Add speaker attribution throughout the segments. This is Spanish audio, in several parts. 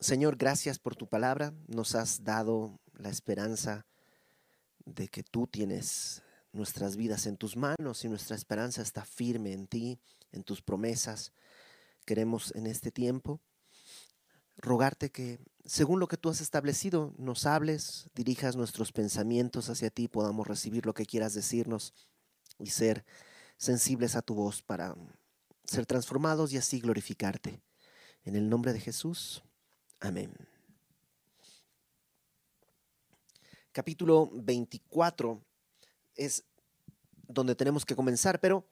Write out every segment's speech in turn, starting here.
Speaker 1: Señor, gracias por tu palabra. Nos has dado la esperanza de que tú tienes nuestras vidas en tus manos y nuestra esperanza está firme en ti, en tus promesas. Queremos en este tiempo rogarte que, según lo que tú has establecido, nos hables, dirijas nuestros pensamientos hacia ti, podamos recibir lo que quieras decirnos y ser sensibles a tu voz para ser transformados y así glorificarte. En el nombre de Jesús. Amén. Capítulo 24 es donde tenemos que comenzar, pero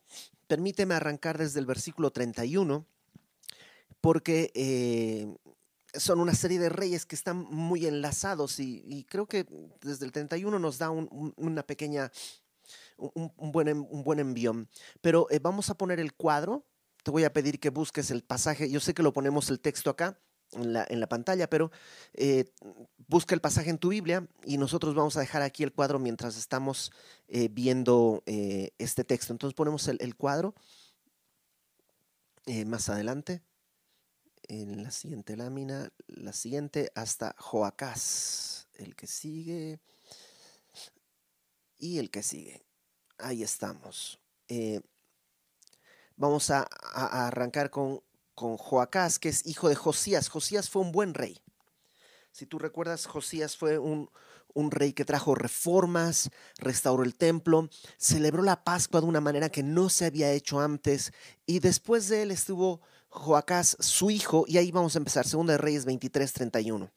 Speaker 1: permíteme arrancar desde el versículo 31, porque eh, son una serie de reyes que están muy enlazados y, creo que desde el 31 nos da una pequeña, un, buen, un buen envión. Pero eh, vamos a poner el cuadro, te voy a pedir que busques el pasaje, yo sé que lo ponemos el texto acá, en la, pantalla, pero eh, busca el pasaje en tu Biblia y nosotros vamos a dejar aquí el cuadro mientras estamos eh, viendo eh, este texto. Entonces ponemos el, cuadro más adelante, en la siguiente lámina, la siguiente hasta Joacás, el que sigue y el que sigue. Ahí estamos. vamos a arrancar con con Joacás, que es hijo de Josías. Josías fue un buen rey. Si tú recuerdas, Josías fue un, un, rey que trajo reformas, restauró el templo, celebró la Pascua de una manera que no se había hecho antes, y después de él estuvo Joacás, su hijo, y ahí vamos a empezar, Segunda de Reyes 23, 31.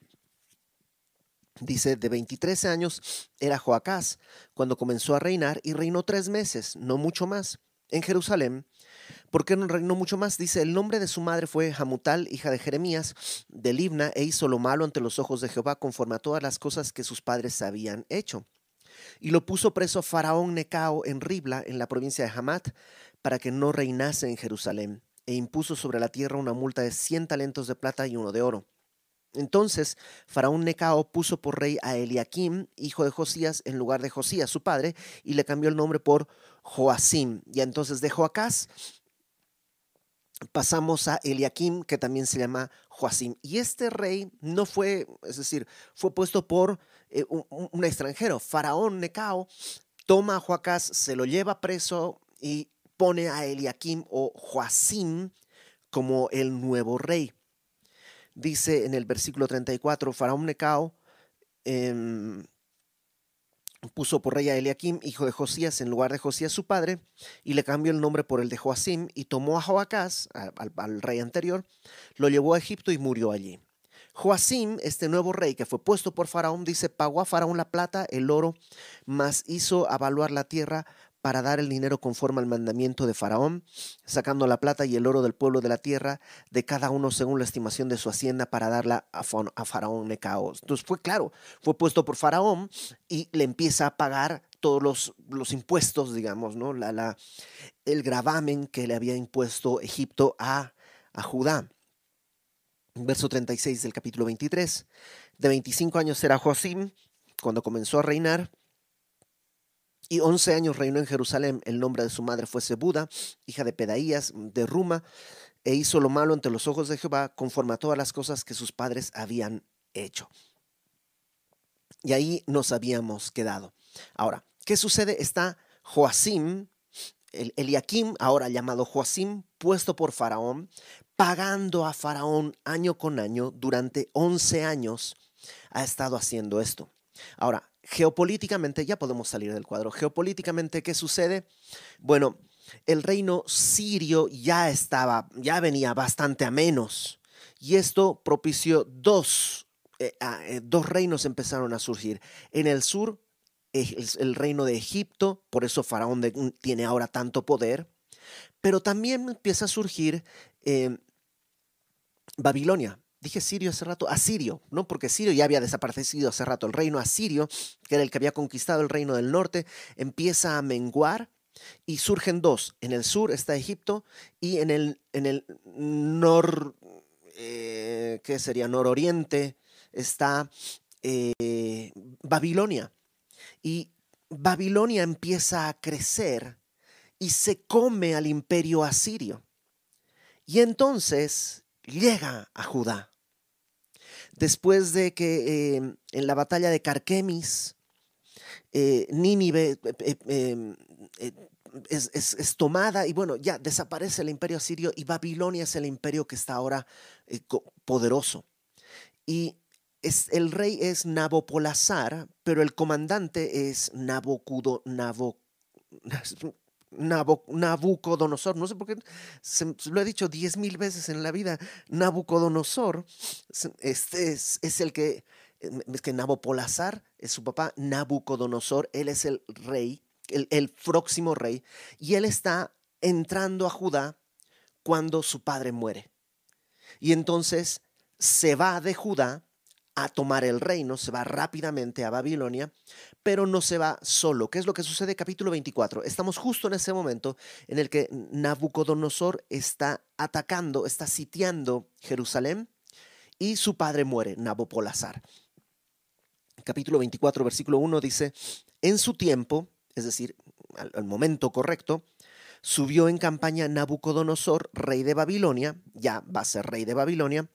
Speaker 1: Dice, de 23 años era Joacás cuando comenzó a reinar y reinó tres meses, no mucho más, en Jerusalén ¿Por qué no reinó mucho más? Dice, el nombre de su madre fue Hamutal, hija de Jeremías, de Libna, e hizo lo malo ante los ojos de Jehová conforme a todas las cosas que sus padres habían hecho. Y lo puso preso Faraón Necao en Ribla, en la provincia de Hamat, para que no reinase en Jerusalén, e impuso sobre la tierra una multa de cien talentos de plata y uno de oro. Entonces Faraón Necao puso por rey a Eliakim, hijo de Josías, en lugar de Josías, su padre, y le cambió el nombre por Joacim. Y entonces de Joacás pasamos a Eliakim, que también se llama Joacim. Y este rey no fue, es decir, fue puesto por eh, un, extranjero. Faraón Necao toma a Joacás, se lo lleva preso y pone a Eliakim o Joacim como el nuevo rey. Dice en el versículo 34, Faraón Necao em, puso por rey a Eliakim, hijo de Josías, en lugar de Josías su padre, y le cambió el nombre por el de Joacim, y tomó a Joacás, al, rey anterior, lo llevó a Egipto y murió allí. Joacim, este nuevo rey que fue puesto por Faraón, dice, pagó a Faraón la plata, el oro, mas hizo avaluar la tierra para dar el dinero conforme al mandamiento de Faraón, sacando la plata y el oro del pueblo de la tierra, de cada uno según la estimación de su hacienda, para darla a, Faraón Necao. Entonces fue claro, fue puesto por Faraón y le empieza a pagar todos los, los impuestos, digamos, ¿no? La, la, el gravamen que le había impuesto Egipto a, a Judá. Verso 36 del capítulo 23. De 25 años era Joacim cuando comenzó a reinar y once años reinó en Jerusalén. El nombre de su madre fue Sebuda, hija de Pedaías, de Ruma, e hizo lo malo ante los ojos de Jehová, conforme a todas las cosas que sus padres habían hecho. Y ahí nos habíamos quedado. Ahora, ¿qué sucede? Está Joacim, el Eliakim, ahora llamado Joacim, puesto por Faraón, pagando a Faraón año con año durante 11 años, ha estado haciendo esto. Ahora, geopolíticamente, ya podemos salir del cuadro, geopolíticamente, ¿qué sucede? Bueno, el reino sirio ya estaba, ya venía bastante a menos. Y esto propició dos, eh, eh, dos reinos empezaron a surgir. En el sur, el, reino de Egipto, por eso Faraón tiene ahora tanto poder. Pero también empieza a surgir eh, Babilonia. Dije Sirio hace rato, Asirio, ¿no? Porque Sirio ya había desaparecido hace rato. El reino asirio, que era el que había conquistado el reino del norte, empieza a menguar y surgen dos. En el sur está Egipto y en el, en el nor, eh, ¿qué sería? Nororiente está eh, Babilonia. Y Babilonia empieza a crecer y se come al imperio asirio. Y entonces llega a Judá. después de que em, en la batalla de Carquemis, eh, Nínive eh, em, es, tomada y bueno, ya desaparece el imperio asirio y Babilonia es el imperio que está ahora poderoso. Y es, el rey es Nabopolazar, pero el comandante es Nabocudo, Nabucodonosor. No sé por qué se, lo he dicho diez mil veces en la vida. Nabucodonosor este es, el que, es que Nabopolazar es su papá, Nabucodonosor, él es el rey, el, el próximo rey, y él está entrando a Judá cuando su padre muere. Y entonces se va de Judá a tomar el reino, se va rápidamente a Babilonia, pero no se va solo. ¿Qué es lo que sucede? Capítulo 24. Estamos justo en ese momento en el que Nabucodonosor está atacando, está sitiando Jerusalén y su padre muere, Nabopolazar. Capítulo 24, versículo 1 dice, en su tiempo, es decir, al, al momento correcto, subió en campaña Nabucodonosor, rey de Babilonia, ya va a ser rey de Babilonia,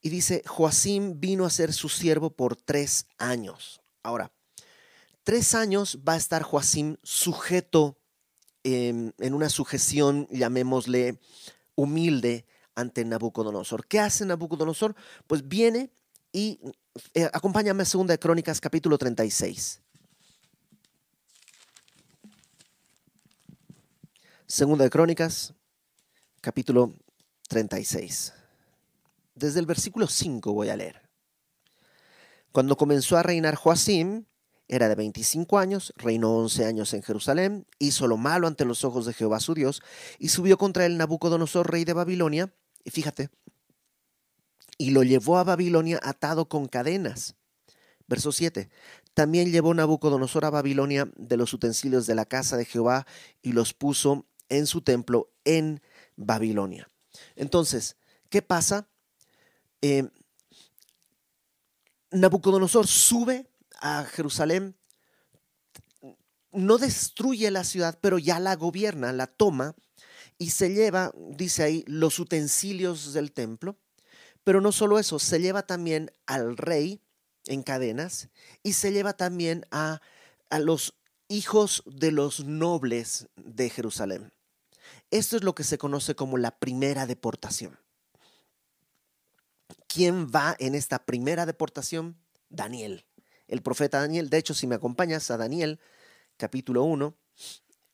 Speaker 1: y dice, Joacim vino a ser su siervo por tres años. Ahora, tres años va a estar Joacim sujeto en, una sujeción, llamémosle, humilde ante Nabucodonosor. ¿Qué hace Nabucodonosor? Pues viene y eh, acompáñame a Segunda de Crónicas capítulo 36. Segunda de Crónicas capítulo 36 desde el versículo 5 voy a leer. Cuando comenzó a reinar Joacim, era de 25 años, reinó 11 años en Jerusalén, hizo lo malo ante los ojos de Jehová su Dios, y subió contra él Nabucodonosor, rey de Babilonia, y fíjate, y lo llevó a Babilonia atado con cadenas. Verso 7. También llevó Nabucodonosor a Babilonia de los utensilios de la casa de Jehová y los puso en su templo en Babilonia. Entonces, ¿qué pasa? Eh, Nabucodonosor sube a Jerusalén, no destruye la ciudad, pero ya la gobierna, la toma y se lleva, dice ahí, los utensilios del templo. Pero no solo eso, se lleva también al rey en cadenas y se lleva también a, a los hijos de los nobles de Jerusalén. Esto es lo que se conoce como la primera deportación. ¿Quién va en esta primera deportación? Daniel, el profeta Daniel. De hecho, si me acompañas a Daniel, capítulo 1,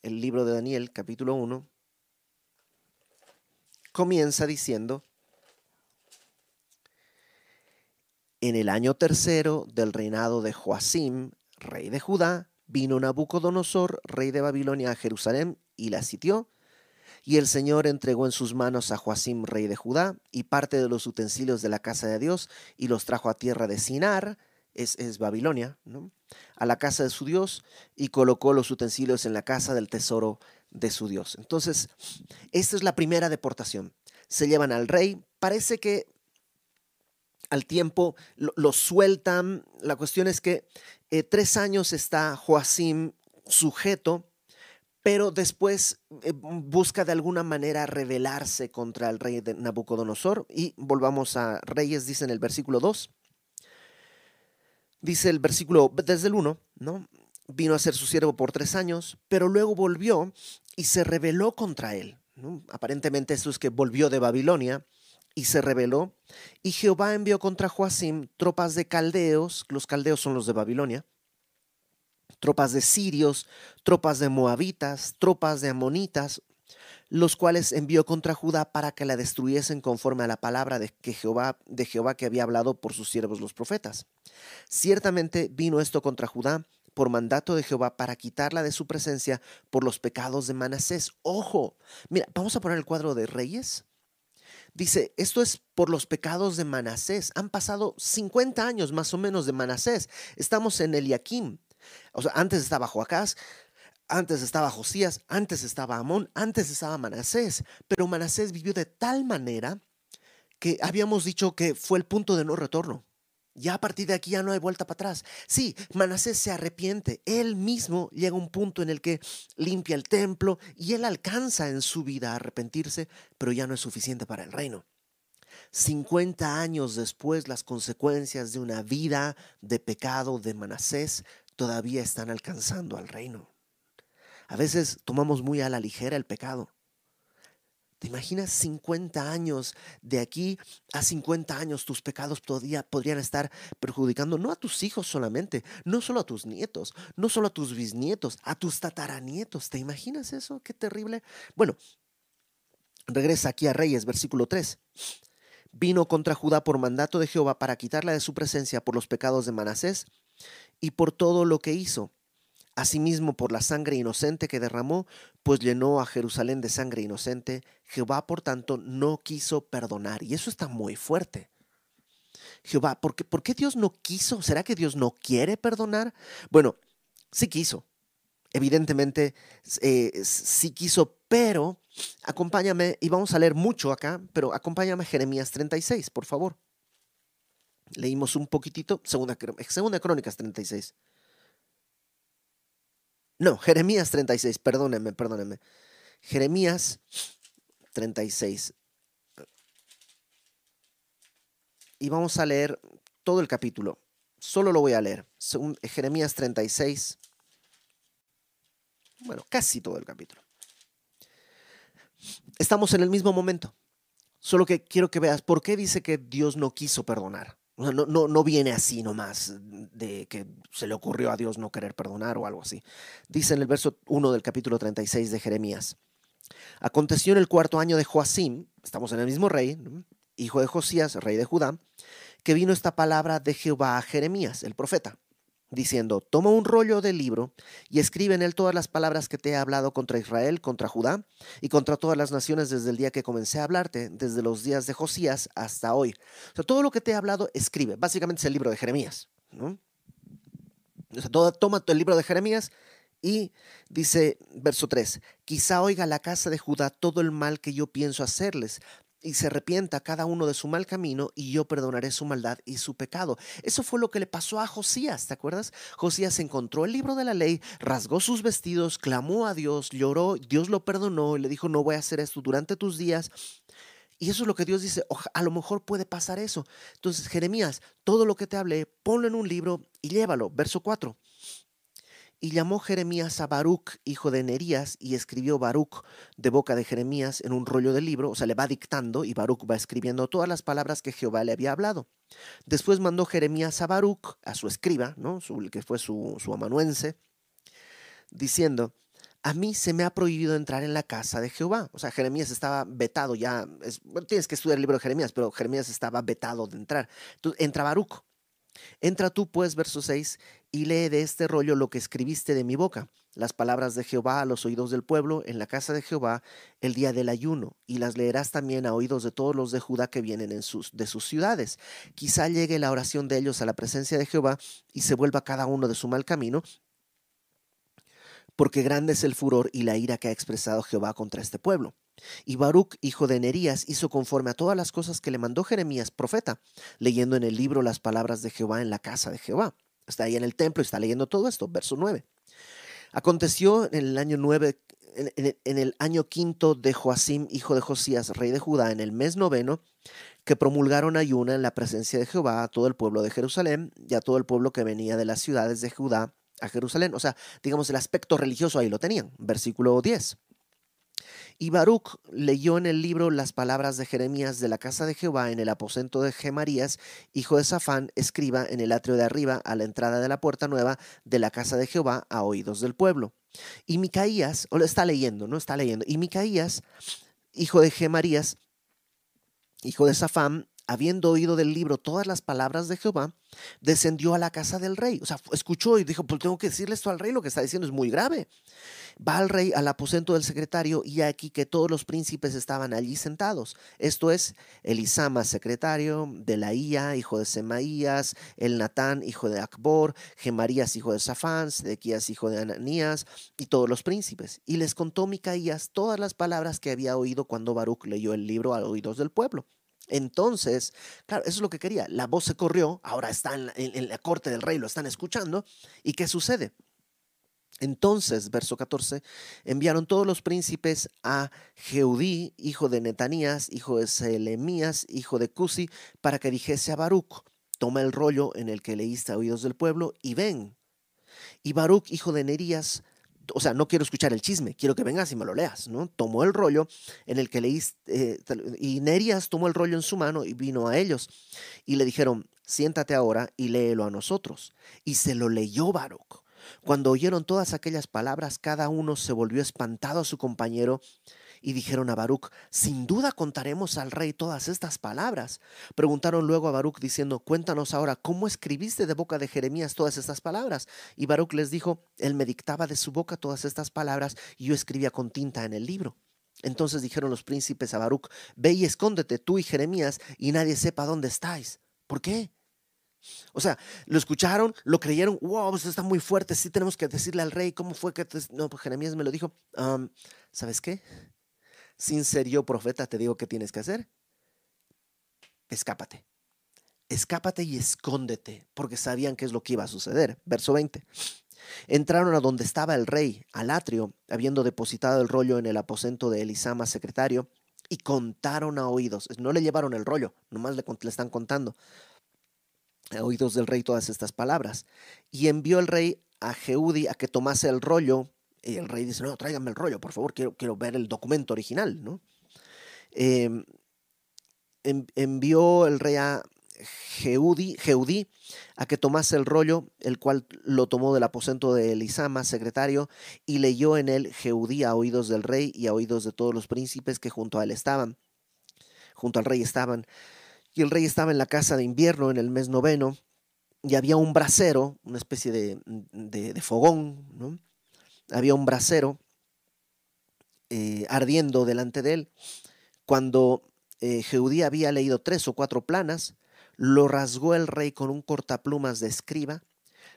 Speaker 1: el libro de Daniel, capítulo 1, comienza diciendo, en el año tercero del reinado de Joacim, rey de Judá, vino Nabucodonosor, rey de Babilonia, a Jerusalén y la sitió y el Señor entregó en sus manos a Joacim, rey de Judá, y parte de los utensilios de la casa de Dios, y los trajo a tierra de Sinar, es, es Babilonia, ¿no? a la casa de su Dios, y colocó los utensilios en la casa del tesoro de su Dios. Entonces, esta es la primera deportación. Se llevan al rey, parece que al tiempo lo, sueltan. La cuestión es que eh, tres años está Joacim sujeto pero después eh, busca de alguna manera rebelarse contra el rey de Nabucodonosor. Y volvamos a Reyes, dice en el versículo 2. Dice el versículo desde el 1, ¿no? Vino a ser su siervo por tres años, pero luego volvió y se rebeló contra él. Aparentemente eso es que volvió de Babilonia y se rebeló. Y Jehová envió contra Joacim tropas de caldeos, los caldeos son los de Babilonia, tropas de sirios, tropas de moabitas, tropas de amonitas, los cuales envió contra Judá para que la destruyesen conforme a la palabra de, que Jehová, de Jehová que había hablado por sus siervos los profetas. Ciertamente vino esto contra Judá por mandato de Jehová para quitarla de su presencia por los pecados de Manasés. Ojo, mira, vamos a poner el cuadro de Reyes. Dice, esto es por los pecados de Manasés. Han pasado 50 años más o menos de Manasés. Estamos en Eliakim. O sea, antes estaba Joacás, antes estaba Josías, antes estaba Amón, antes estaba Manasés, pero Manasés vivió de tal manera que habíamos dicho que fue el punto de no retorno. Ya a partir de aquí ya no hay vuelta para atrás. Sí, Manasés se arrepiente. Él mismo llega a un punto en el que limpia el templo y él alcanza en su vida a arrepentirse, pero ya no es suficiente para el reino. 50 años después, las consecuencias de una vida de pecado de Manasés todavía están alcanzando al reino. A veces tomamos muy a la ligera el pecado. ¿Te imaginas 50 años de aquí a 50 años tus pecados podrían estar perjudicando no a tus hijos solamente, no solo a tus nietos, no solo a tus bisnietos, a tus tataranietos? ¿Te imaginas eso? Qué terrible. Bueno, regresa aquí a Reyes, versículo 3. Vino contra Judá por mandato de Jehová para quitarla de su presencia por los pecados de Manasés y por todo lo que hizo Asimismo, por la sangre inocente que derramó, pues llenó a Jerusalén de sangre inocente, Jehová, por tanto, no quiso perdonar. Y eso está muy fuerte. Jehová, ¿por qué, ¿por qué Dios no quiso? ¿Será que Dios no quiere perdonar? Bueno, sí quiso. Evidentemente, eh, sí quiso, pero acompáñame, y vamos a leer mucho acá, pero acompáñame a Jeremías 36, por favor. Leímos un poquitito, segunda, segunda Crónicas 36. No, Jeremías 36, perdónenme, perdónenme. Jeremías 36. Y vamos a leer todo el capítulo. Solo lo voy a leer. Según Jeremías 36. Bueno, casi todo el capítulo. Estamos en el mismo momento. Solo que quiero que veas por qué dice que Dios no quiso perdonar. No, no, no viene así nomás de que se le ocurrió a Dios no querer perdonar o algo así. Dice en el verso 1 del capítulo 36 de Jeremías. Aconteció en el cuarto año de Joacim, estamos en el mismo rey, hijo de Josías, rey de Judá, que vino esta palabra de Jehová a Jeremías, el profeta diciendo, toma un rollo del libro y escribe en él todas las palabras que te he hablado contra Israel, contra Judá y contra todas las naciones desde el día que comencé a hablarte, desde los días de Josías hasta hoy. O sea, todo lo que te he hablado, escribe. Básicamente es el libro de Jeremías. ¿no? Toma el libro de Jeremías y dice, verso 3, quizá oiga la casa de Judá todo el mal que yo pienso hacerles, y se arrepienta cada uno de su mal camino y yo perdonaré su maldad y su pecado. Eso fue lo que le pasó a Josías, ¿te acuerdas? Josías encontró el libro de la ley, rasgó sus vestidos, clamó a Dios, lloró, Dios lo perdonó y le dijo, no voy a hacer esto durante tus días. Y eso es lo que Dios dice, a lo mejor puede pasar eso. Entonces, Jeremías, todo lo que te hablé, ponlo en un libro y llévalo. Verso 4. Y llamó Jeremías a Baruch, hijo de Nerías, y escribió Baruch de boca de Jeremías en un rollo de libro, o sea, le va dictando y Baruch va escribiendo todas las palabras que Jehová le había hablado. Después mandó Jeremías a Baruch, a su escriba, ¿no? Su, que fue su, su amanuense, diciendo, a mí se me ha prohibido entrar en la casa de Jehová. O sea, Jeremías estaba vetado ya. tienes que estudiar el libro de Jeremías, pero Jeremías estaba vetado de entrar. Entonces, entra Baruch. Entra tú, pues, verso 6, y lee de este rollo lo que escribiste de mi boca, las palabras de Jehová a los oídos del pueblo en la casa de Jehová el día del ayuno, y las leerás también a oídos de todos los de Judá que vienen en sus, de sus ciudades. Quizá llegue la oración de ellos a la presencia de Jehová y se vuelva cada uno de su mal camino, porque grande es el furor y la ira que ha expresado Jehová contra este pueblo. Y Baruch, hijo de Nerías, hizo conforme a todas las cosas que le mandó Jeremías, profeta, leyendo en el libro las palabras de Jehová en la casa de Jehová. Está ahí en el templo y está leyendo todo esto, verso 9. Aconteció en el año 9, en, el año quinto de Joacim, hijo de Josías, rey de Judá, en el mes noveno, que promulgaron ayuna en la presencia de Jehová a todo el pueblo de Jerusalén y a todo el pueblo que venía de las ciudades de Judá a Jerusalén. O sea, digamos, el aspecto religioso ahí lo tenían. Versículo 10. Y Baruch leyó en el libro las palabras de Jeremías de la casa de Jehová en el aposento de Gemarías, hijo de Safán, escriba en el atrio de arriba a la entrada de la puerta nueva de la casa de Jehová a oídos del pueblo. Y Micaías, o lo está leyendo, no está leyendo, y Micaías, hijo de Gemarías, hijo de Safán, habiendo oído del libro todas las palabras de Jehová, descendió a la casa del rey. O sea, escuchó y dijo, pues tengo que decirle esto al rey, lo que está diciendo es muy grave. Va al rey al aposento del secretario y aquí que todos los príncipes estaban allí sentados. Esto es Elisama, secretario, de Laía, hijo de Semaías, el Natán, hijo de Acbor, Gemarías, hijo de Safán, Sedequías, hijo de Ananías, y todos los príncipes. Y les contó Micaías todas las palabras que había oído cuando Baruch leyó el libro a oídos del pueblo. Entonces, claro, eso es lo que quería. La voz se corrió, ahora está en la, corte del rey, lo están escuchando. ¿Y qué sucede? Entonces, verso 14, enviaron todos los príncipes a Jeudí, hijo de Netanías, hijo de Selemías, hijo de Cusi, para que dijese a Baruch, toma el rollo en el que leíste a oídos del pueblo y ven. Y Baruch, hijo de Nerías, o sea, no quiero escuchar el chisme, quiero que vengas y me lo leas, ¿no? Tomó el rollo en el que leíste, eh, y Nerías tomó el rollo en su mano y vino a ellos. Y le dijeron, siéntate ahora y léelo a nosotros. Y se lo leyó Baruch. Cuando oyeron todas aquellas palabras, cada uno se volvió espantado a su compañero y dijeron a Baruch, sin duda contaremos al rey todas estas palabras. Preguntaron luego a Baruch diciendo, cuéntanos ahora, ¿cómo escribiste de boca de Jeremías todas estas palabras? Y Baruch les dijo, él me dictaba de su boca todas estas palabras y yo escribía con tinta en el libro. Entonces dijeron los príncipes a Baruch, ve y escóndete tú y Jeremías y nadie sepa dónde estáis. ¿Por qué? O sea, lo escucharon, lo creyeron, wow, eso está muy fuerte, sí tenemos que decirle al rey cómo fue que... No, pues Jeremías me lo dijo, ¿sabes qué? Sin ser yo profeta, te digo qué tienes que hacer. Escápate. Escápate y escóndete, porque sabían qué es lo que iba a suceder. Verso 20. Entraron a donde estaba el rey, al atrio, habiendo depositado el rollo en el aposento de Elisama, secretario, y contaron a oídos. No le llevaron el rollo, nomás le, le están contando a oídos del rey todas estas palabras. Y envió el rey a Jeudi a que tomase el rollo y el rey dice, no, tráigame el rollo, por favor, quiero, quiero ver el documento original, ¿no? Em, envió el rey a Jeudí, a que tomase el rollo, el cual lo tomó del aposento de Elisama, secretario, y leyó en él Jeudí a oídos del rey y a oídos de todos los príncipes que junto a él estaban, junto al rey estaban. Y el rey estaba en la casa de invierno en el mes noveno, y había un brasero, una especie de, de fogón, ¿no? Había un brasero eh, ardiendo delante de él. Cuando eh, Jeudí había leído tres o cuatro planas, lo rasgó el rey con un cortaplumas de escriba,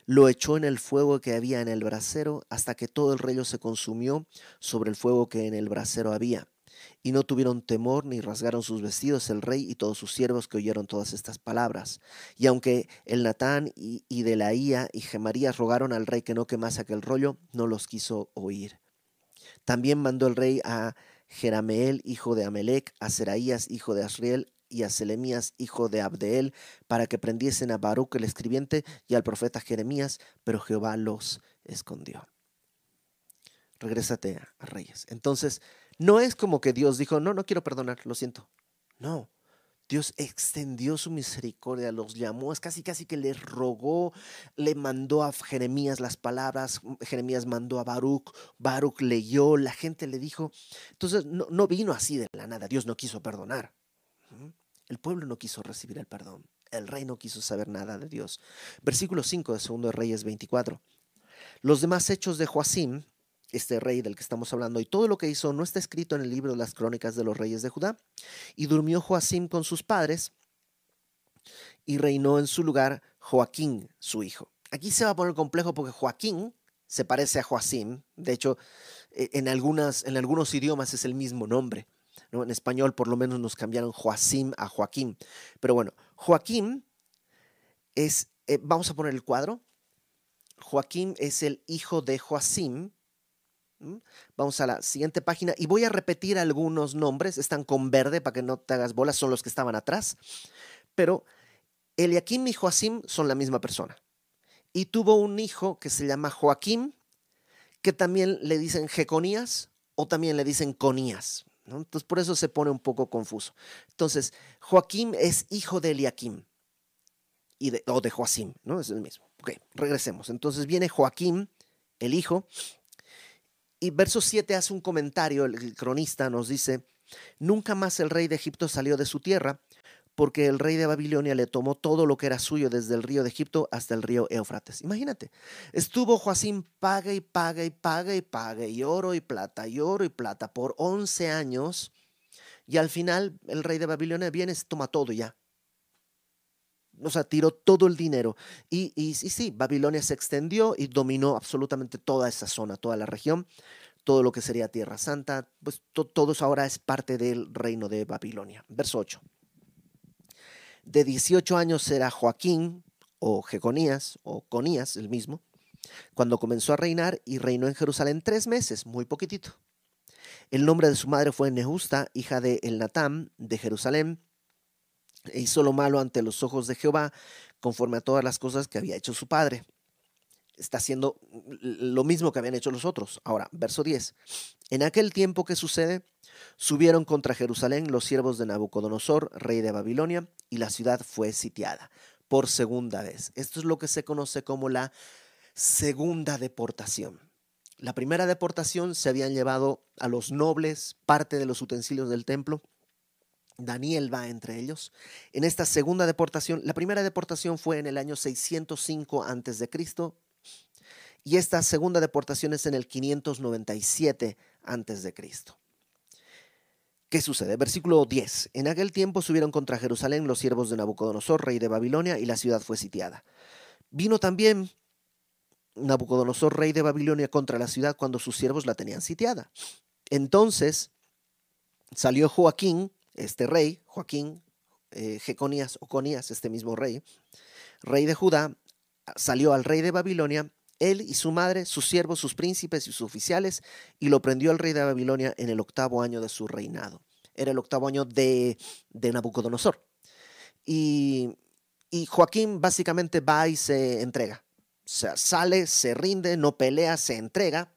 Speaker 1: lo echó en el fuego que había en el brasero hasta que todo el rollo se consumió sobre el fuego que en el brasero había. Y no tuvieron temor ni rasgaron sus vestidos el rey y todos sus siervos que oyeron todas estas palabras. Y aunque el Natán y, y Delaía y Gemarías rogaron al rey que no quemase aquel rollo, no los quiso oír. También mandó el rey a Jerameel, hijo de Amelec, a Seraías, hijo de Asriel, y a Selemías, hijo de Abdeel, para que prendiesen a Baruch el escribiente y al profeta Jeremías, pero Jehová los escondió. Regrésate a Reyes. Entonces, no es como que Dios dijo, no, no quiero perdonar, lo siento. No, Dios extendió su misericordia, los llamó, es casi casi que le rogó, le mandó a Jeremías las palabras, Jeremías mandó a Baruch, Baruch leyó, la gente le dijo. Entonces no, no vino así de la nada, Dios no quiso perdonar. El pueblo no quiso recibir el perdón, el rey no quiso saber nada de Dios. Versículo 5 de 2 Reyes 24. Los demás hechos de Joacim, este rey del que estamos hablando, y todo lo que hizo no está escrito en el libro de las crónicas de los reyes de Judá. Y durmió Joacim con sus padres y reinó en su lugar Joaquín, su hijo. Aquí se va a poner complejo porque Joaquín se parece a Joacim. De hecho, e, en, algunas, en algunos idiomas es el mismo nombre. ¿no? En español por lo menos nos cambiaron Joacim a Joaquín. Pero bueno, Joaquín es, eh, vamos a poner el cuadro. Joaquín es el hijo de Joacim, Vamos a la siguiente página y voy a repetir algunos nombres. Están con verde para que no te hagas bolas, son los que estaban atrás. Pero Eliakim y Joacim son la misma persona. Y tuvo un hijo que se llama Joaquim, que también le dicen Jeconías o también le dicen Conías. Entonces por eso se pone un poco confuso. Entonces, Joaquim es hijo de Eliakim y de, o de Joacim, ¿no? Es el mismo. Ok, regresemos. Entonces viene Joaquim, el hijo, y verso 7 hace un comentario, el cronista nos dice, nunca más el rey de Egipto salió de su tierra, porque el rey de Babilonia le tomó todo lo que era suyo desde el río de Egipto hasta el río Éufrates. Imagínate, estuvo Joacín paga y paga y paga y paga, y oro y plata, y oro y plata por 11 años, y al final el rey de Babilonia viene, se toma todo ya o sea, tiró todo el dinero. Y, sí, Babilonia se extendió y dominó absolutamente toda esa zona, toda la región, todo lo que sería Tierra Santa, pues todo eso ahora es parte del reino de Babilonia. Verso 8. De 18 años era Joaquín, o Jeconías, o Conías, el mismo, cuando comenzó a reinar y reinó en Jerusalén tres meses, muy poquitito. El nombre de su madre fue Nehusta, hija de Elnatán de Jerusalén, e hizo lo malo ante los ojos de Jehová, conforme a todas las cosas que había hecho su padre. Está haciendo lo mismo que habían hecho los otros. Ahora, verso 10. En aquel tiempo que sucede, subieron contra Jerusalén los siervos de Nabucodonosor, rey de Babilonia, y la ciudad fue sitiada por segunda vez. Esto es lo que se conoce como la segunda deportación. La primera deportación se habían llevado a los nobles, parte de los utensilios del templo. Daniel va entre ellos. En esta segunda deportación, la primera deportación fue en el año 605 a.C. y esta segunda deportación es en el 597 a.C. ¿Qué sucede? Versículo 10. En aquel tiempo subieron contra Jerusalén los siervos de Nabucodonosor, rey de Babilonia, y la ciudad fue sitiada. Vino también Nabucodonosor, rey de Babilonia, contra la ciudad cuando sus siervos la tenían sitiada. Entonces salió Joaquín, este rey, Joaquín, eh, Jeconías o Conías, este mismo rey, rey de Judá, salió al rey de Babilonia él y su madre, sus siervos, sus príncipes y sus oficiales, y lo prendió el rey de Babilonia en el octavo año de su reinado. Era el octavo año de, Nabucodonosor. Y, Joaquín básicamente va y se entrega. O sea, sale, se rinde, no pelea, se entrega.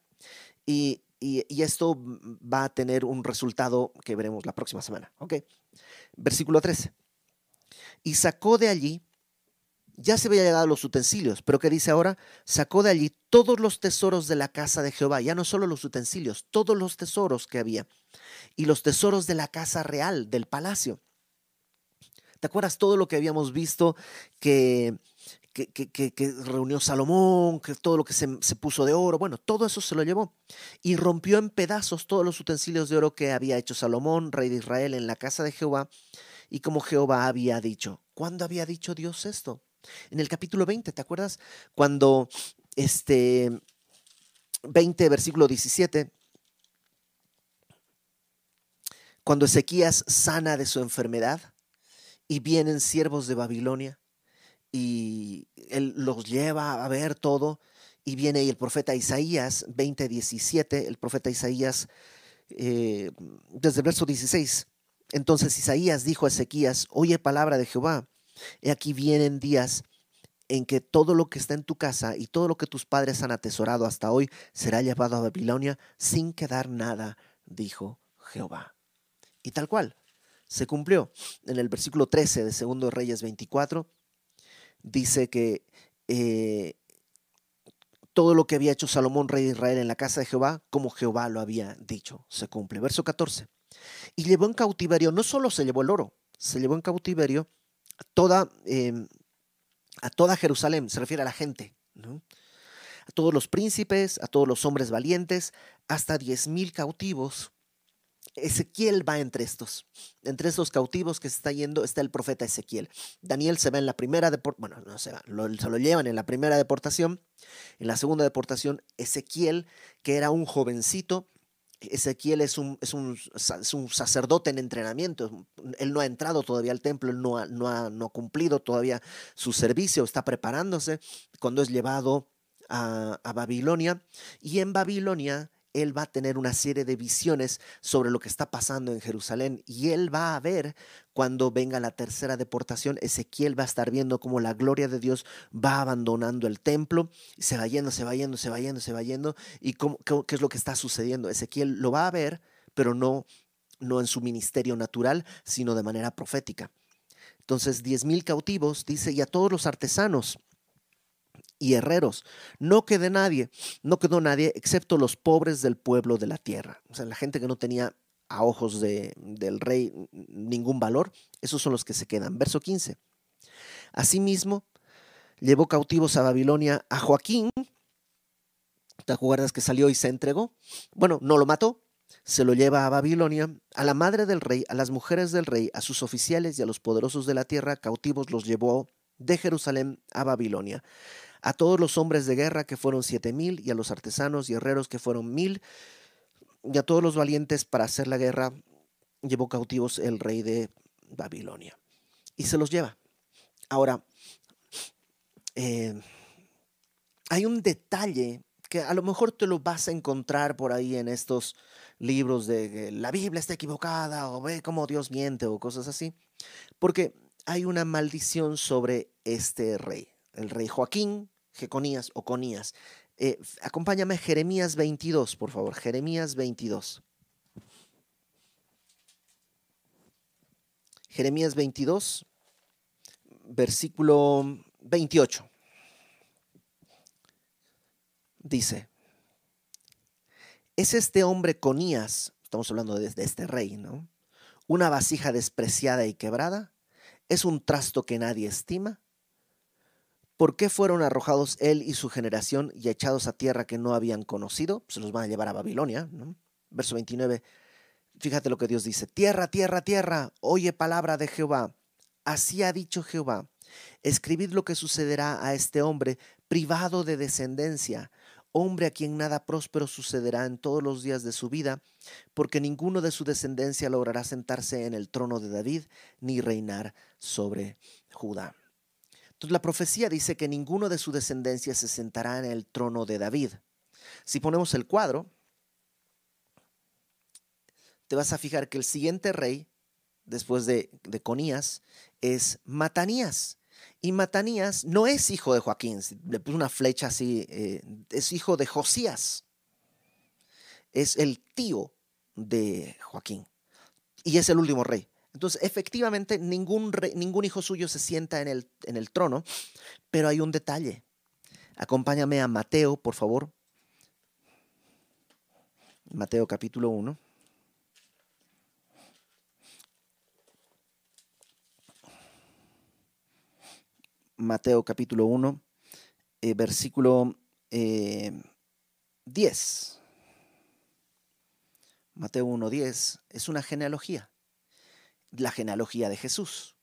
Speaker 1: Y, esto va a tener un resultado que veremos la próxima semana. ¿ok? Versículo 13. Y sacó de allí ya se había llegado a los utensilios, pero ¿qué dice ahora? Sacó de allí todos los tesoros de la casa de Jehová, ya no solo los utensilios, todos los tesoros que había, y los tesoros de la casa real, del palacio. ¿Te acuerdas todo lo que habíamos visto que, que, reunió Salomón, que todo lo que se, se puso de oro? Bueno, todo eso se lo llevó y rompió en pedazos todos los utensilios de oro que había hecho Salomón, rey de Israel, en la casa de Jehová, y como Jehová había dicho. ¿Cuándo había dicho Dios esto? En el capítulo 20, ¿te acuerdas? Cuando este 20, versículo 17, cuando Ezequías sana de su enfermedad y vienen siervos de Babilonia y él los lleva a ver todo y viene el profeta Isaías 20, 17, el profeta Isaías eh, desde el verso 16. Entonces Isaías dijo a Ezequías, oye palabra de Jehová, He aquí vienen días en que todo lo que está en tu casa y todo lo que tus padres han atesorado hasta hoy será llevado a Babilonia sin quedar nada, dijo Jehová. Y tal cual, se cumplió. En el versículo 13 de Segundo Reyes 24, dice que eh, todo lo que había hecho Salomón, rey de Israel, en la casa de Jehová, como Jehová lo había dicho, se cumple. Verso 14. Y llevó en cautiverio, no solo se llevó el oro, se llevó en cautiverio toda, em, a toda Jerusalén, se refiere a la gente, a todos los príncipes, a todos los hombres valientes, hasta diez mil cautivos. Ezequiel va entre estos. Entre estos cautivos que se está yendo está el profeta Ezequiel. Daniel se va en la primera deportación, bueno, no se va, se lo llevan en la primera deportación. En la segunda deportación, Ezequiel, que era un jovencito, Ezequiel es un, es, un, sacerdote en entrenamiento. Él no ha entrado todavía al templo, él no ha, no ha, no cumplido todavía su servicio, está preparándose cuando es llevado a Babilonia. Y en Babilonia él va a tener una serie de visiones sobre lo que está pasando en Jerusalén y él va a ver cuando venga la tercera deportación, Ezequiel va a estar viendo cómo la gloria de Dios va abandonando el templo, se va yendo, se va yendo, se va yendo, se va yendo y cómo, qué, es lo que está sucediendo. Ezequiel lo va a ver, pero no, no en su ministerio natural, sino de manera profética. Entonces, diez mil cautivos, dice, y a todos los artesanos y herreros. No quedó nadie, no quedó nadie excepto los pobres del pueblo de la tierra. O sea, la gente que no tenía a ojos de, del rey ningún valor, esos son los que se quedan. Verso 15. Asimismo, llevó cautivos a Babilonia a Joaquín. ¿Te acuerdas que salió y se entregó? Bueno, no lo mató, se lo lleva a Babilonia, a la madre del rey, a las mujeres del rey, a sus oficiales y a los poderosos de la tierra, cautivos los llevó de Jerusalén a Babilonia a todos los hombres de guerra que fueron siete mil, y a los artesanos y herreros que fueron mil, y a todos los valientes para hacer la guerra, llevó cautivos el rey de Babilonia. Y se los lleva. Ahora, eh, hay un detalle que a lo mejor te lo vas a encontrar por ahí en estos libros de la Biblia está equivocada o ve cómo Dios miente o cosas así, porque hay una maldición sobre este rey, el rey Joaquín, Jeconías o Conías. Eh, acompáñame Jeremías 22, por favor, Jeremías 22. Jeremías 22, versículo 28. Dice, ¿es este hombre Conías, estamos hablando de, este rey, ¿no? Una vasija despreciada y quebrada? ¿Es un trasto que nadie estima? ¿Por qué fueron arrojados él y su generación y echados a tierra que no habían conocido? Se los van a llevar a Babilonia. ¿no? Verso 29. Fíjate lo que Dios dice. Tierra, tierra, tierra, oye palabra de Jehová. Así ha dicho Jehová. Escribid lo que sucederá a este hombre privado de descendencia, hombre a quien nada próspero sucederá en todos los días de su vida, porque ninguno de su descendencia logrará sentarse en el trono de David ni reinar sobre Judá. Entonces la profecía dice que ninguno de su descendencia se sentará en el trono de David. Si ponemos el cuadro, te vas a fijar que el siguiente rey, después de, de Conías, es Matanías. Y Matanías no es hijo de Joaquín, le puse una flecha así, eh, es hijo de Josías. Es el tío de Joaquín. Y es el último rey. Entonces, efectivamente, ningún, ningún hijo suyo se sienta en el, en el trono, pero hay un detalle. Acompáñame a Mateo, por favor. Mateo capítulo 1. Mateo capítulo 1, eh, versículo 10. Eh, Mateo 1, 10 es una genealogía, la genealogía de Jesús.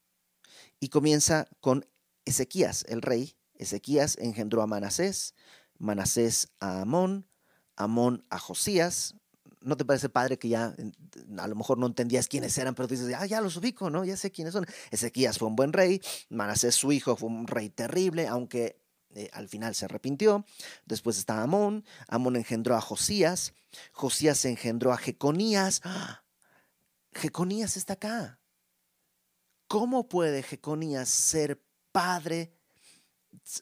Speaker 1: Y comienza con Ezequías, el rey. Ezequías engendró a Manasés, Manasés a Amón, Amón a Josías, ¿No te parece padre que ya a lo mejor no entendías quiénes eran, pero dices, ah, ya los ubico, ¿no? Ya sé quiénes son. Ezequías fue un buen rey, Manasés su hijo fue un rey terrible, aunque eh, al final se arrepintió. Después está Amón, Amón engendró a Josías, Josías engendró a Jeconías. ¡Ah! Jeconías está acá. ¿Cómo puede Jeconías ser padre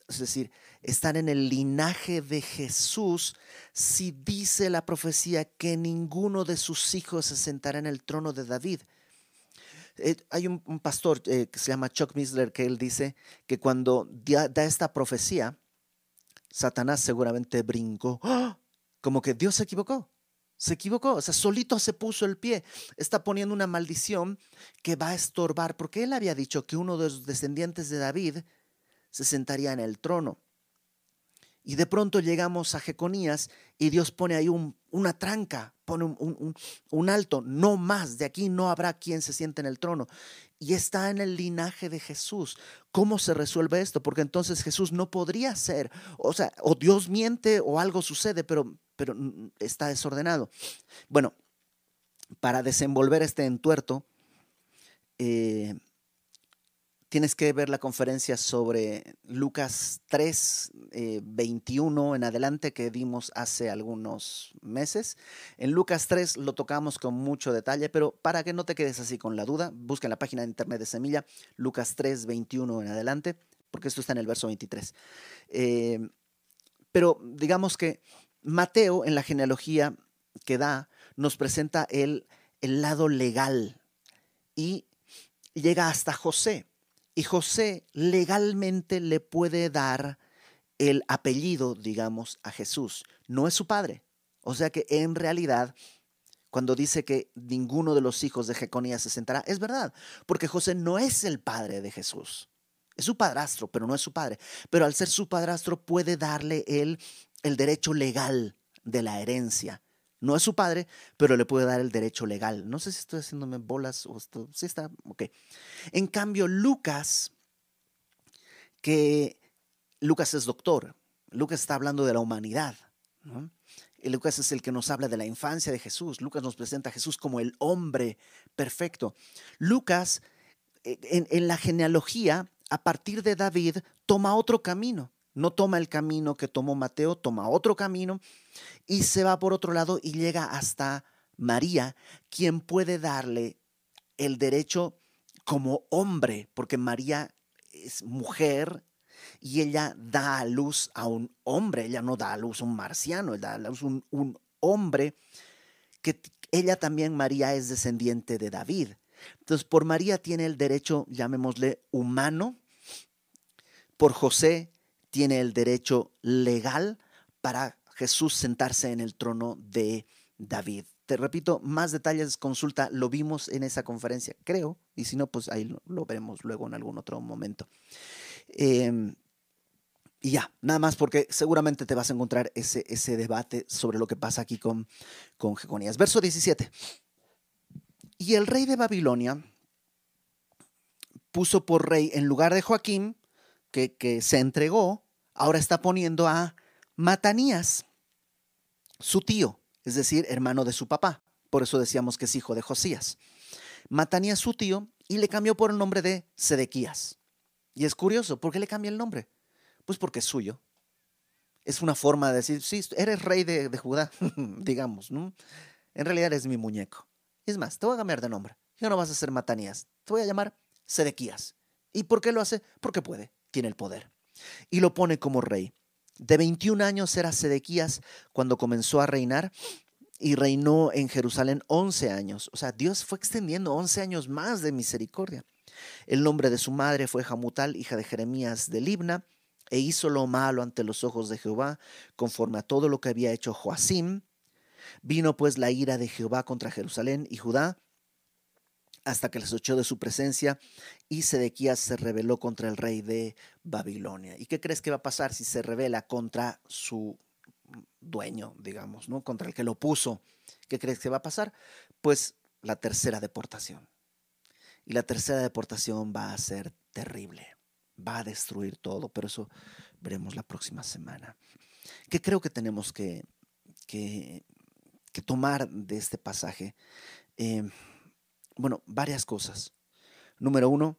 Speaker 1: es decir, están en el linaje de Jesús, si dice la profecía que ninguno de sus hijos se sentará en el trono de David. Eh, hay un, pastor eh, que se llama Chuck Misler que él dice que cuando da, esta profecía, Satanás seguramente brincó, ¡Ah! como que Dios se equivocó. Se equivocó, o sea, solito se puso el pie. Está poniendo una maldición que va a estorbar, porque él había dicho que uno de los descendientes de David se sentaría en el trono. Y de pronto llegamos a Jeconías y Dios pone ahí una tranca, pone un, alto, no más, de aquí no habrá quien se siente en el trono. Y está en el linaje de Jesús. ¿Cómo se resuelve esto? Porque entonces Jesús no podría ser, o sea, o Dios miente o algo sucede, pero, pero está desordenado. Bueno, para desenvolver este entuerto, eh, tienes que ver la conferencia sobre Lucas 3, 21 eh, en adelante que dimos hace algunos meses. En Lucas 3 lo tocamos con mucho detalle, pero para que no te quedes así con la duda, busca en la página de internet de Semilla, Lucas 3, 21 en adelante, porque esto está en el verso 23. Eh, pero digamos que Mateo en la genealogía que da nos presenta el, el lado legal y llega hasta José. Y José legalmente le puede dar el apellido, digamos, a Jesús. No es su padre. O sea que en realidad, cuando dice que ninguno de los hijos de Jeconías se sentará, es verdad, porque José no es el padre de Jesús. Es su padrastro, pero no es su padre. Pero al ser su padrastro puede darle él el derecho legal de la herencia. No es su padre, pero le puede dar el derecho legal. No sé si estoy haciéndome bolas o esto. Sí está, ok. En cambio, Lucas, que Lucas es doctor, Lucas está hablando de la humanidad. Y Lucas es el que nos habla de la infancia de Jesús. Lucas nos presenta a Jesús como el hombre perfecto. Lucas, eh, en la genealogía, a partir de David, toma otro camino. No toma el camino que tomó Mateo, toma otro camino y se va por otro lado y llega hasta María, quien puede darle el derecho como hombre, porque María es mujer y ella da a luz a un hombre, ella no da a luz a un marciano, ella da a luz a un, un hombre que ella también, María, es descendiente de David. Entonces, por María tiene el derecho, llamémosle, humano, por José tiene el derecho legal para Jesús sentarse en el trono de David. Te repito, más detalles, consulta, lo vimos en esa conferencia, creo, y si no, pues ahí lo, veremos luego en algún otro momento. Em, y ya, nada más porque seguramente te vas a encontrar ese, ese debate sobre lo que pasa aquí con, con Jeconías. Verso 17. Y el rey de Babilonia puso por rey, en lugar de Joaquín, que, que se entregó, ahora está poniendo a Matanías, su tío es decir, hermano de su papá. Por eso decíamos que es hijo de Josías. Matanías su tío y le cambió por el nombre de Sedequías. Y es curioso, ¿por qué le cambia el nombre? Pues porque es suyo. Es una forma de decir, sí, eres rey de, Judá, digamos, ¿no? En realidad eres mi muñeco. Es más, te voy a cambiar de nombre. Ya no vas a ser Matanías, te voy a llamar Sedequías. ¿Y por qué lo hace? Porque puede, tiene el poder. Y lo pone como rey. De 21 años era Sedequías cuando comenzó a reinar y reinó en Jerusalén 11 años. O sea, Dios fue extendiendo 11 años más de misericordia. El nombre de su madre fue Jamutal, hija de Jeremías de Libna, e hizo lo malo ante los ojos de Jehová, conforme a todo lo que había hecho Joacim. Vino pues la ira de Jehová contra Jerusalén y Judá, hasta que les echó de su presencia y Sedequías se rebeló contra el rey de Babilonia. ¿Y qué crees que va a pasar si se rebela contra su dueño, digamos, ¿no? Contra el que lo puso? ¿Qué crees que va a pasar? Pues la tercera deportación. Y la tercera deportación va a ser terrible, va a destruir todo, pero eso veremos la próxima semana. ¿Qué creo que tenemos que, que, tomar de este pasaje? Eh, bueno, varias cosas. Número uno,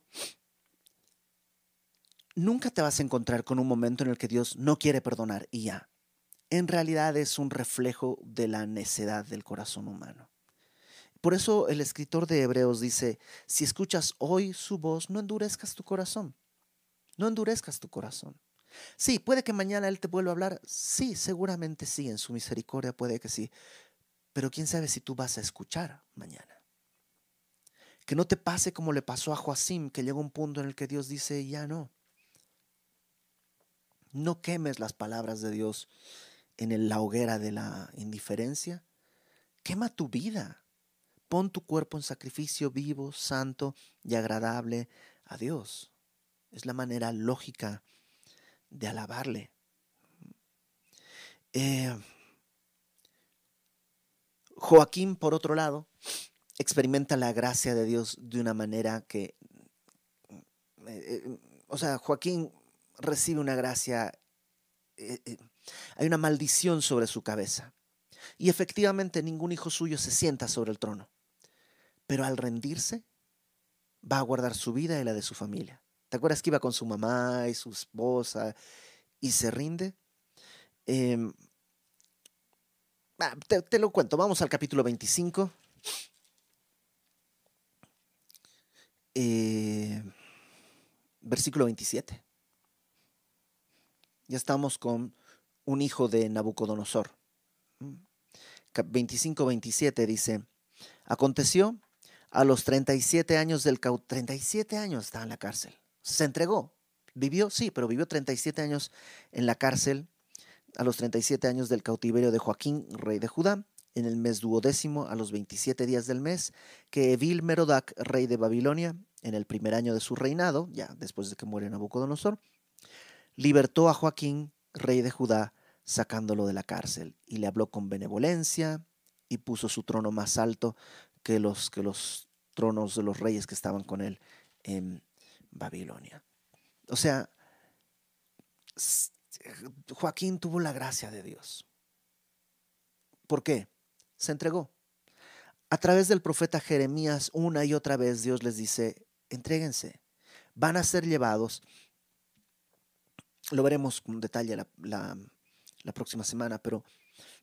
Speaker 1: nunca te vas a encontrar con un momento en el que Dios no quiere perdonar y ya. En realidad es un reflejo de la necedad del corazón humano. Por eso el escritor de Hebreos dice, si escuchas hoy su voz, no endurezcas tu corazón. No endurezcas tu corazón. Sí, puede que mañana Él te vuelva a hablar. Sí, seguramente sí, en su misericordia puede que sí. Pero quién sabe si tú vas a escuchar mañana. Que no te pase como le pasó a Joacim, que llega un punto en el que Dios dice, ya no. No quemes las palabras de Dios en la hoguera de la indiferencia. Quema tu vida. Pon tu cuerpo en sacrificio vivo, santo y agradable a Dios. Es la manera lógica de alabarle. Eh, Joaquín, por otro lado, experimenta la gracia de Dios de una manera que, eh, eh, o sea, Joaquín recibe una gracia, eh, hay una maldición sobre su cabeza. Y efectivamente ningún hijo suyo se sienta sobre el trono. Pero al rendirse, va a guardar su vida y la de su familia. ¿Te acuerdas que iba con su mamá y su esposa y se rinde? Em, ah, te, lo cuento, vamos al capítulo 25. Eh, versículo 27. Ya estamos con un hijo de Nabucodonosor. 25-27 dice, aconteció a los 37 años del cautiverio, 37 años estaba en la cárcel, se entregó, vivió, sí, pero vivió 37 años en la cárcel, a los 37 años del cautiverio de Joaquín, rey de Judá, en el mes duodécimo, a los 27 días del mes, que Evil Merodac, rey de Babilonia, en el primer año de su reinado, ya después de que muere Nabucodonosor, libertó a Joaquín, rey de Judá, sacándolo de la cárcel, y le habló con benevolencia y puso su trono más alto que los, que los tronos de los reyes que estaban con él en Babilonia. O sea, Joaquín tuvo la gracia de Dios. ¿Por qué? Se entregó. A través del profeta Jeremías, una y otra vez Dios les dice, entréguense, van a ser llevados lo veremos con detalle la, la próxima semana, pero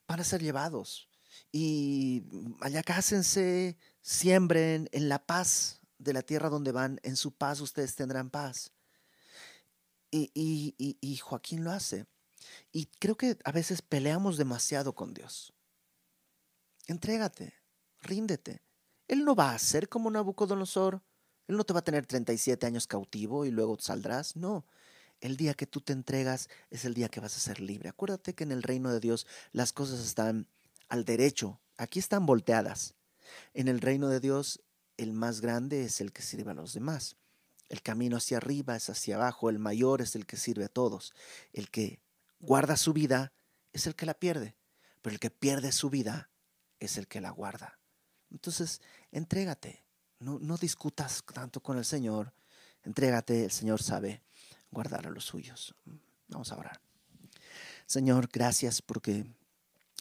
Speaker 1: van a ser llevados. Y allá cásense, siembren en la paz de la tierra donde van, en su paz ustedes tendrán paz. Y, y, y, Joaquín lo hace. Y creo que a veces peleamos demasiado con Dios. Entrégate, ríndete. Él no va a ser como Nabucodonosor. Él no te va a tener 37 años cautivo y luego saldrás. No. El día que tú te entregas es el día que vas a ser libre. Acuérdate que en el reino de Dios las cosas están al derecho. Aquí están volteadas. En el reino de Dios el más grande es el que sirve a los demás. El camino hacia arriba es hacia abajo, el mayor es el que sirve a todos. El que guarda su vida es el que la pierde, pero el que pierde su vida es el que la guarda. Entonces, entrégate, no, no discutas tanto con el Señor, entrégate, el Señor sabe guardar a los suyos. Vamos a orar. Señor, gracias porque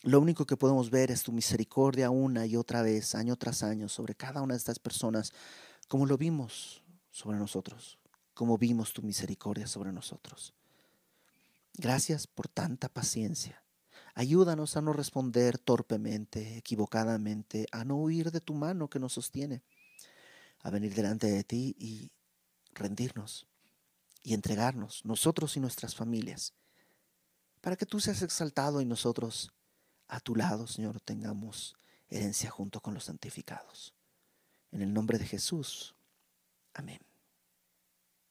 Speaker 1: lo único que podemos ver es tu misericordia una y otra vez, año tras año, sobre cada una de estas personas, como lo vimos sobre nosotros, como vimos tu misericordia sobre nosotros. Gracias por tanta paciencia. Ayúdanos a no responder torpemente, equivocadamente, a no huir de tu mano que nos sostiene, a venir delante de ti y rendirnos y entregarnos, nosotros y nuestras familias, para que tú seas exaltado y nosotros a tu lado, Señor, tengamos herencia junto con los santificados. En el nombre de Jesús. Amén.